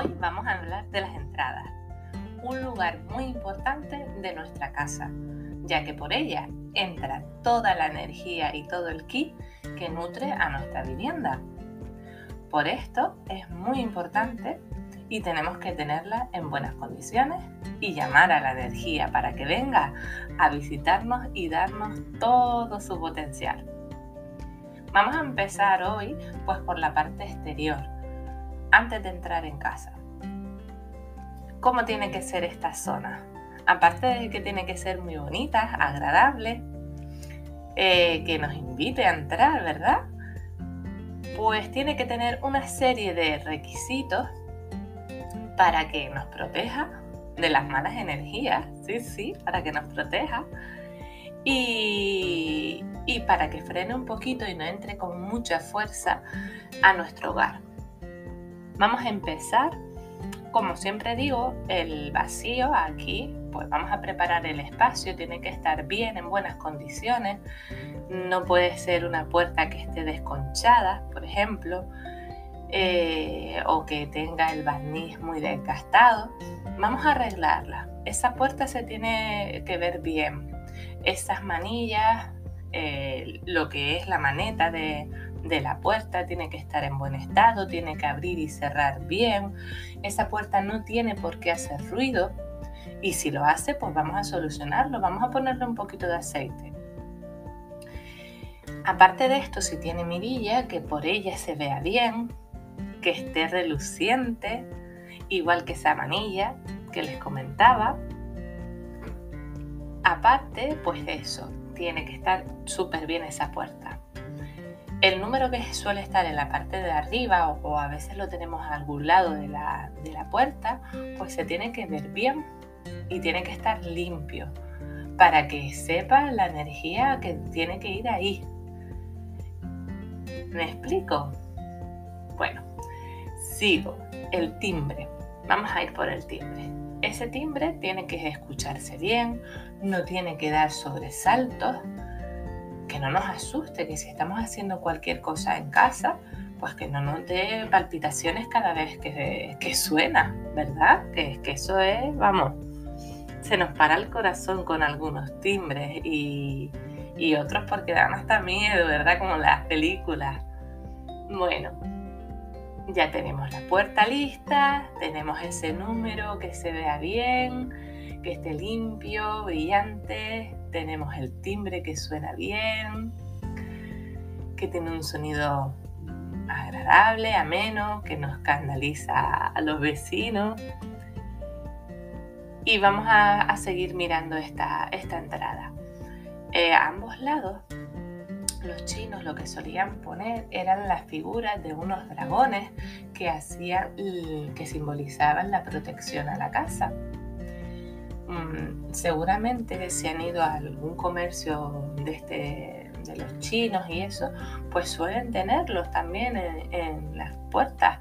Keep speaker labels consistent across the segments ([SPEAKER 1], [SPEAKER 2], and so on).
[SPEAKER 1] Hoy vamos a hablar de las entradas, un lugar muy importante de nuestra casa, ya que por ella entra toda la energía y todo el ki que nutre a nuestra vivienda. Por esto es muy importante y tenemos que tenerla en buenas condiciones y llamar a la energía para que venga a visitarnos y darnos todo su potencial. Vamos a empezar hoy pues por la parte exterior, antes de entrar en casa. ¿Cómo tiene que ser esta zona? Aparte de que tiene que ser muy bonita, agradable, eh, que nos invite a entrar, ¿verdad? Pues tiene que tener una serie de requisitos para que nos proteja de las malas energías, sí, sí, para que nos proteja y, para que frene un poquito y no entre con mucha fuerza a nuestro hogar. Vamos a empezar, como siempre digo, el vacío aquí, pues vamos a preparar el espacio, tiene que estar bien, en buenas condiciones, no puede ser una puerta que esté desconchada, por ejemplo, eh, o que tenga el barniz muy desgastado. Vamos a arreglarla. Esa puerta se tiene que ver bien esas manillas, eh, lo que es la maneta de, de la puerta tiene que estar en buen estado, tiene que abrir y cerrar bien. Esa puerta no tiene por qué hacer ruido y si lo hace, pues vamos a solucionarlo, vamos a ponerle un poquito de aceite. Aparte de esto, si tiene mirilla, que por ella se vea bien, que esté reluciente, igual que esa manilla que les comentaba, Aparte, pues eso, tiene que estar súper bien esa puerta. El número que suele estar en la parte de arriba o, a veces lo tenemos a algún lado de la, de la puerta, pues se tiene que ver bien y tiene que estar limpio para que sepa la energía que tiene que ir ahí. ¿Me explico? Bueno, sigo. El timbre. Vamos a ir por el timbre. Ese timbre tiene que escucharse bien, no tiene que dar sobresaltos, que no nos asuste, que si estamos haciendo cualquier cosa en casa, pues que no nos dé palpitaciones cada vez que, suena, ¿verdad? Que, que eso es, vamos, se nos para el corazón con algunos timbres y, y otros porque dan hasta miedo, ¿verdad? Como las películas. Bueno, ya tenemos la puerta lista, tenemos ese número que se vea bien, que esté limpio, brillante, tenemos el timbre que suena bien, que tiene un sonido agradable, ameno, que nos escandaliza a los vecinos. Y vamos a, seguir mirando esta, esta entrada. Eh, a ambos lados los chinos lo que solían poner eran las figuras de unos dragones que hacían que simbolizaban la protección a la casa. Mm, seguramente si han ido a algún comercio de, este, de los chinos y eso, pues suelen tenerlos también en, las puertas.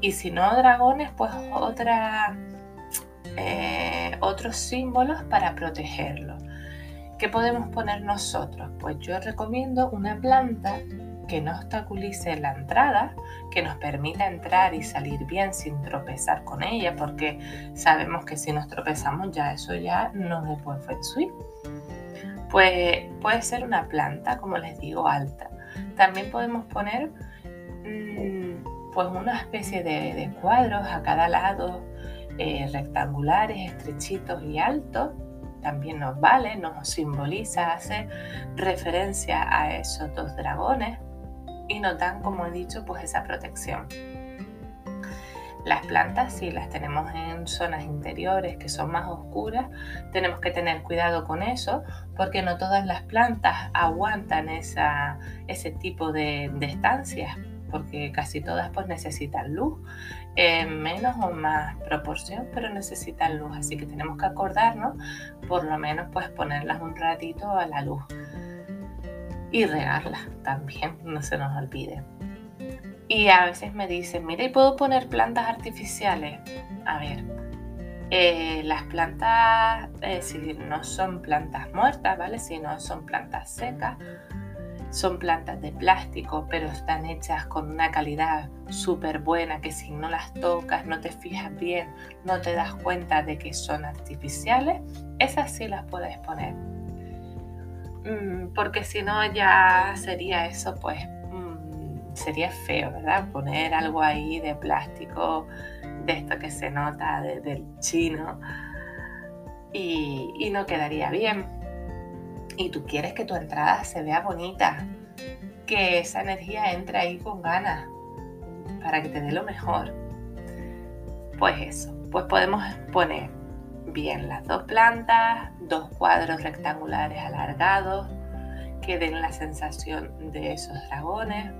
[SPEAKER 1] Y si no dragones, pues eh, otros símbolos para protegerlos. ¿Qué podemos poner nosotros? Pues yo recomiendo una planta que no obstaculice la entrada, que nos permita entrar y salir bien sin tropezar con ella, porque sabemos que si nos tropezamos ya eso ya no es buen feng shui. Pues puede ser una planta, como les digo, alta. También podemos poner mm, pues una especie de, cuadros a cada lado, eh, rectangulares, estrechitos y altos. También nos vale, nos simboliza, hace referencia a esos dos dragones y nos dan, como he dicho, pues esa protección. Las plantas, si las tenemos en zonas interiores que son más oscuras, tenemos que tener cuidado con eso porque no todas las plantas aguantan esa, ese tipo de, estancias porque casi todas pues necesitan luz, en menos o más proporción, pero necesitan luz, así que tenemos que acordarnos por lo menos pues ponerlas un ratito a la luz y regarlas también, no se nos olvide. Y a veces me dicen, mire, ¿puedo poner plantas artificiales? A ver, eh, las plantas, eh, si no son plantas muertas, ¿vale? Si no son plantas secas, son plantas de plástico, pero están hechas con una calidad súper buena que si no las tocas, no te fijas bien, no te das cuenta de que son artificiales, esas sí las puedes poner. Mm, porque si no ya sería eso, pues sería feo, ¿verdad? Poner algo ahí de plástico, de esto que se nota del chino, y, no quedaría bien. Y tú quieres que tu entrada se vea bonita, que esa energía entre ahí con ganas, para que te dé lo mejor. Pues eso, pues podemos poner bien las dos plantas, dos cuadros rectangulares alargados que den la sensación de esos dragones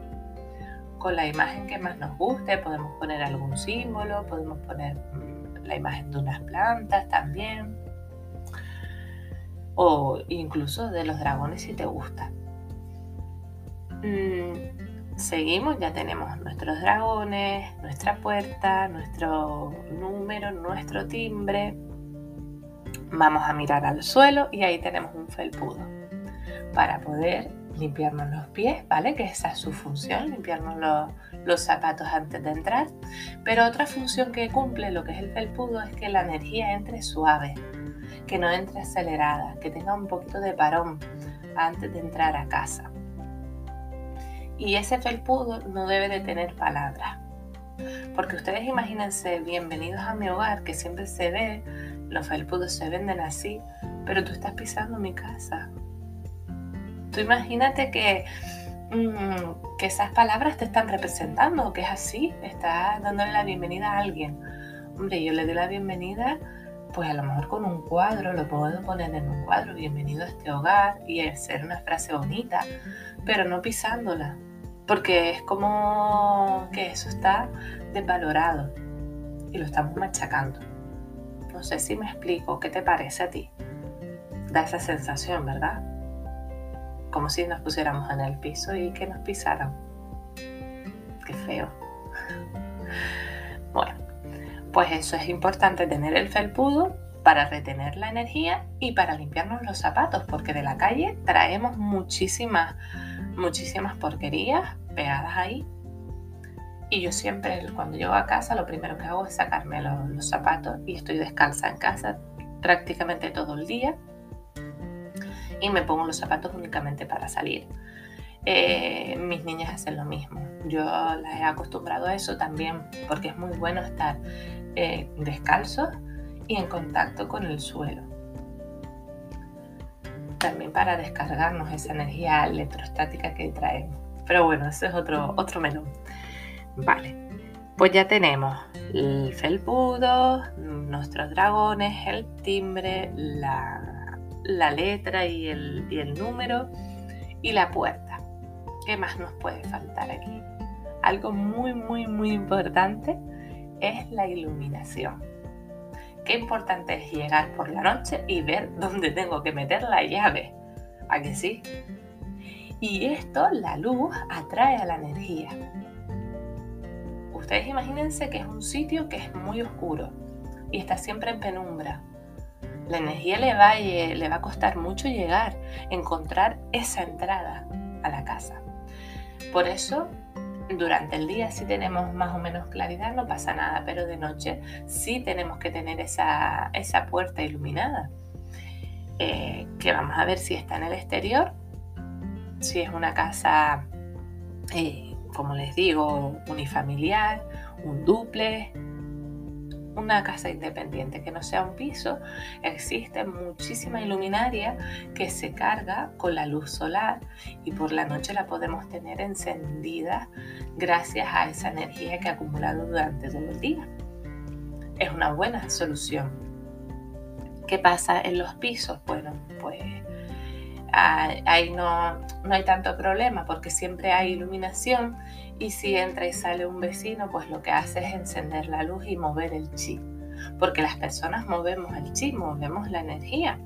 [SPEAKER 1] con la imagen que más nos guste, podemos poner algún símbolo, podemos poner mm, la imagen de unas plantas también, o incluso de los dragones si te gusta. Mm, seguimos, ya tenemos nuestros dragones, nuestra puerta, nuestro número, nuestro timbre. Vamos a mirar al suelo y ahí tenemos un felpudo para poder limpiarnos los pies, ¿vale? Que esa es su función, limpiarnos los, zapatos antes de entrar. Pero otra función que cumple lo que es el felpudo es que la energía entre suave, que no entre acelerada, que tenga un poquito de parón antes de entrar a casa. Y ese felpudo no debe de tener palabras. Porque ustedes imagínense, bienvenidos a mi hogar, que siempre se ve, los felpudos se venden así, pero tú estás pisando mi casa, imagínate que, mm, que esas palabras te están representando, que es así, estás dándole la bienvenida a alguien. Hombre, yo le doy la bienvenida, pues a lo mejor con un cuadro, lo puedo poner en un cuadro, bienvenido a este hogar, y hacer una frase bonita, pero no pisándola, porque es como que eso está desvalorado y lo estamos machacando. No sé si me explico, ¿qué te parece a ti? Da esa sensación, ¿verdad? como si nos pusiéramos en el piso y que nos pisaran. Qué feo. Bueno, pues eso es importante tener el felpudo para retener la energía y para limpiarnos los zapatos, porque de la calle traemos muchísimas, muchísimas porquerías pegadas ahí. Y yo siempre, cuando llego a casa, lo primero que hago es sacarme los, los zapatos y estoy descalza en casa prácticamente todo el día y me pongo los zapatos únicamente para salir. Eh, mis niñas hacen lo mismo. Yo las he acostumbrado a eso también porque es muy bueno estar eh, descalzos y en contacto con el suelo. También para descargarnos esa energía electrostática que traemos. Pero bueno, ese es otro, otro menú. Vale, pues ya tenemos el felpudo, nuestros dragones, el timbre, la letra y el, y el número y la puerta. ¿Qué más nos puede faltar aquí? Algo muy, muy, muy importante es la iluminación. Qué importante es llegar por la noche y ver dónde tengo que meter la llave. ¿A que sí? Y esto, la luz, atrae a la energía. Ustedes imagínense que es un sitio que es muy oscuro y está siempre en penumbra la energía le va, le va a costar mucho llegar, encontrar esa entrada a la casa. Por eso, durante el día si tenemos más o menos claridad, no pasa nada, pero de noche sí tenemos que tener esa, esa puerta iluminada. eh, que vamos a ver si está en el exterior, si es una casa, eh, como les digo, unifamiliar, un duple, una casa independiente, que no sea un piso, existe muchísima iluminaria que se carga con la luz solar y por la noche la podemos tener encendida gracias a esa energía que ha acumulado durante todo el día. Es una buena solución. ¿Qué pasa en los pisos? Bueno, pues ahí no, no hay tanto problema porque siempre hay iluminación y si entra y sale un vecino, pues lo que hace es encender la luz y mover el chi. Porque las personas movemos el chi, movemos la energía.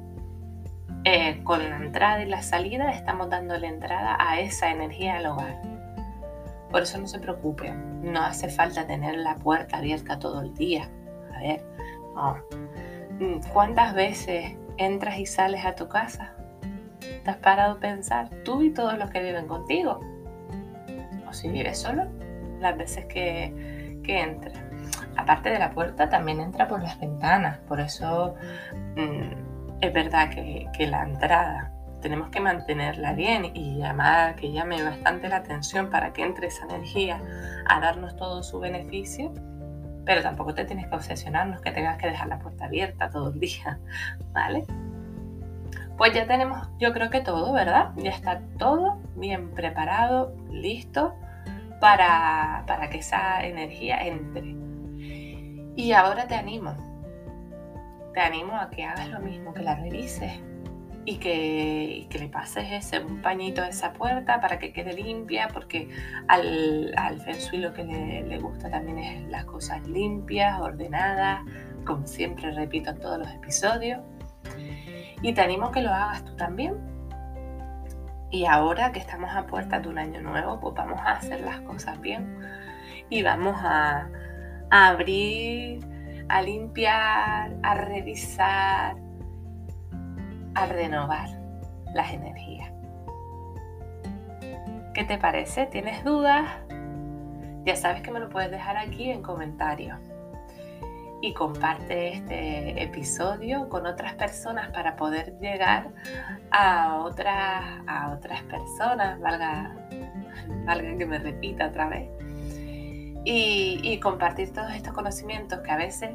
[SPEAKER 1] Eh, con la entrada y la salida estamos dando la entrada a esa energía al hogar. Por eso no se preocupen, no hace falta tener la puerta abierta todo el día. A ver, ¿cuántas veces entras y sales a tu casa? ¿Te has parado a pensar? Tú y todos los que viven contigo si vive solo, las veces que, que entra. Aparte de la puerta, también entra por las ventanas, por eso mm, es verdad que, que la entrada tenemos que mantenerla bien y llamar que llame bastante la atención para que entre esa energía a darnos todo su beneficio, pero tampoco te tienes que obsesionarnos que tengas que dejar la puerta abierta todo el día, ¿vale? Pues ya tenemos, yo creo que todo, ¿verdad? Ya está todo bien preparado, listo para, que esa energía entre. Y ahora te animo, te animo a que hagas lo mismo, que la revises y que, le pases ese, un pañito a esa puerta para que quede limpia, porque al, al Feng lo que le, le, gusta también es las cosas limpias, ordenadas, como siempre repito en todos los episodios. Y te animo a que lo hagas tú también. Y ahora que estamos a puerta de un año nuevo, pues vamos a hacer las cosas bien. Y vamos a, abrir, a limpiar, a revisar, a renovar las energías. ¿Qué te parece? ¿Tienes dudas? Ya sabes que me lo puedes dejar aquí en comentarios y comparte este episodio con otras personas para poder llegar a otras, a otras personas, valga, valga que me repita otra vez, y, compartir todos estos conocimientos que a veces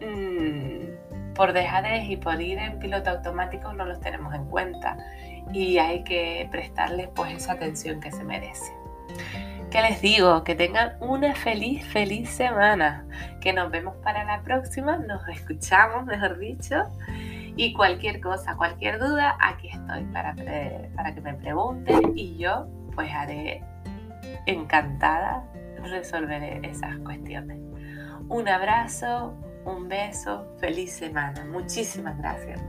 [SPEAKER 1] mmm, por dejadez y por ir en piloto automático no los tenemos en cuenta y hay que prestarles pues esa atención que se merece. Les digo? Que tengan una feliz, feliz semana. Que nos vemos para la próxima, nos escuchamos, mejor dicho. Y cualquier cosa, cualquier duda, aquí estoy para, para que me pregunten y yo pues haré encantada resolveré esas cuestiones. Un abrazo, un beso, feliz semana. Muchísimas gracias.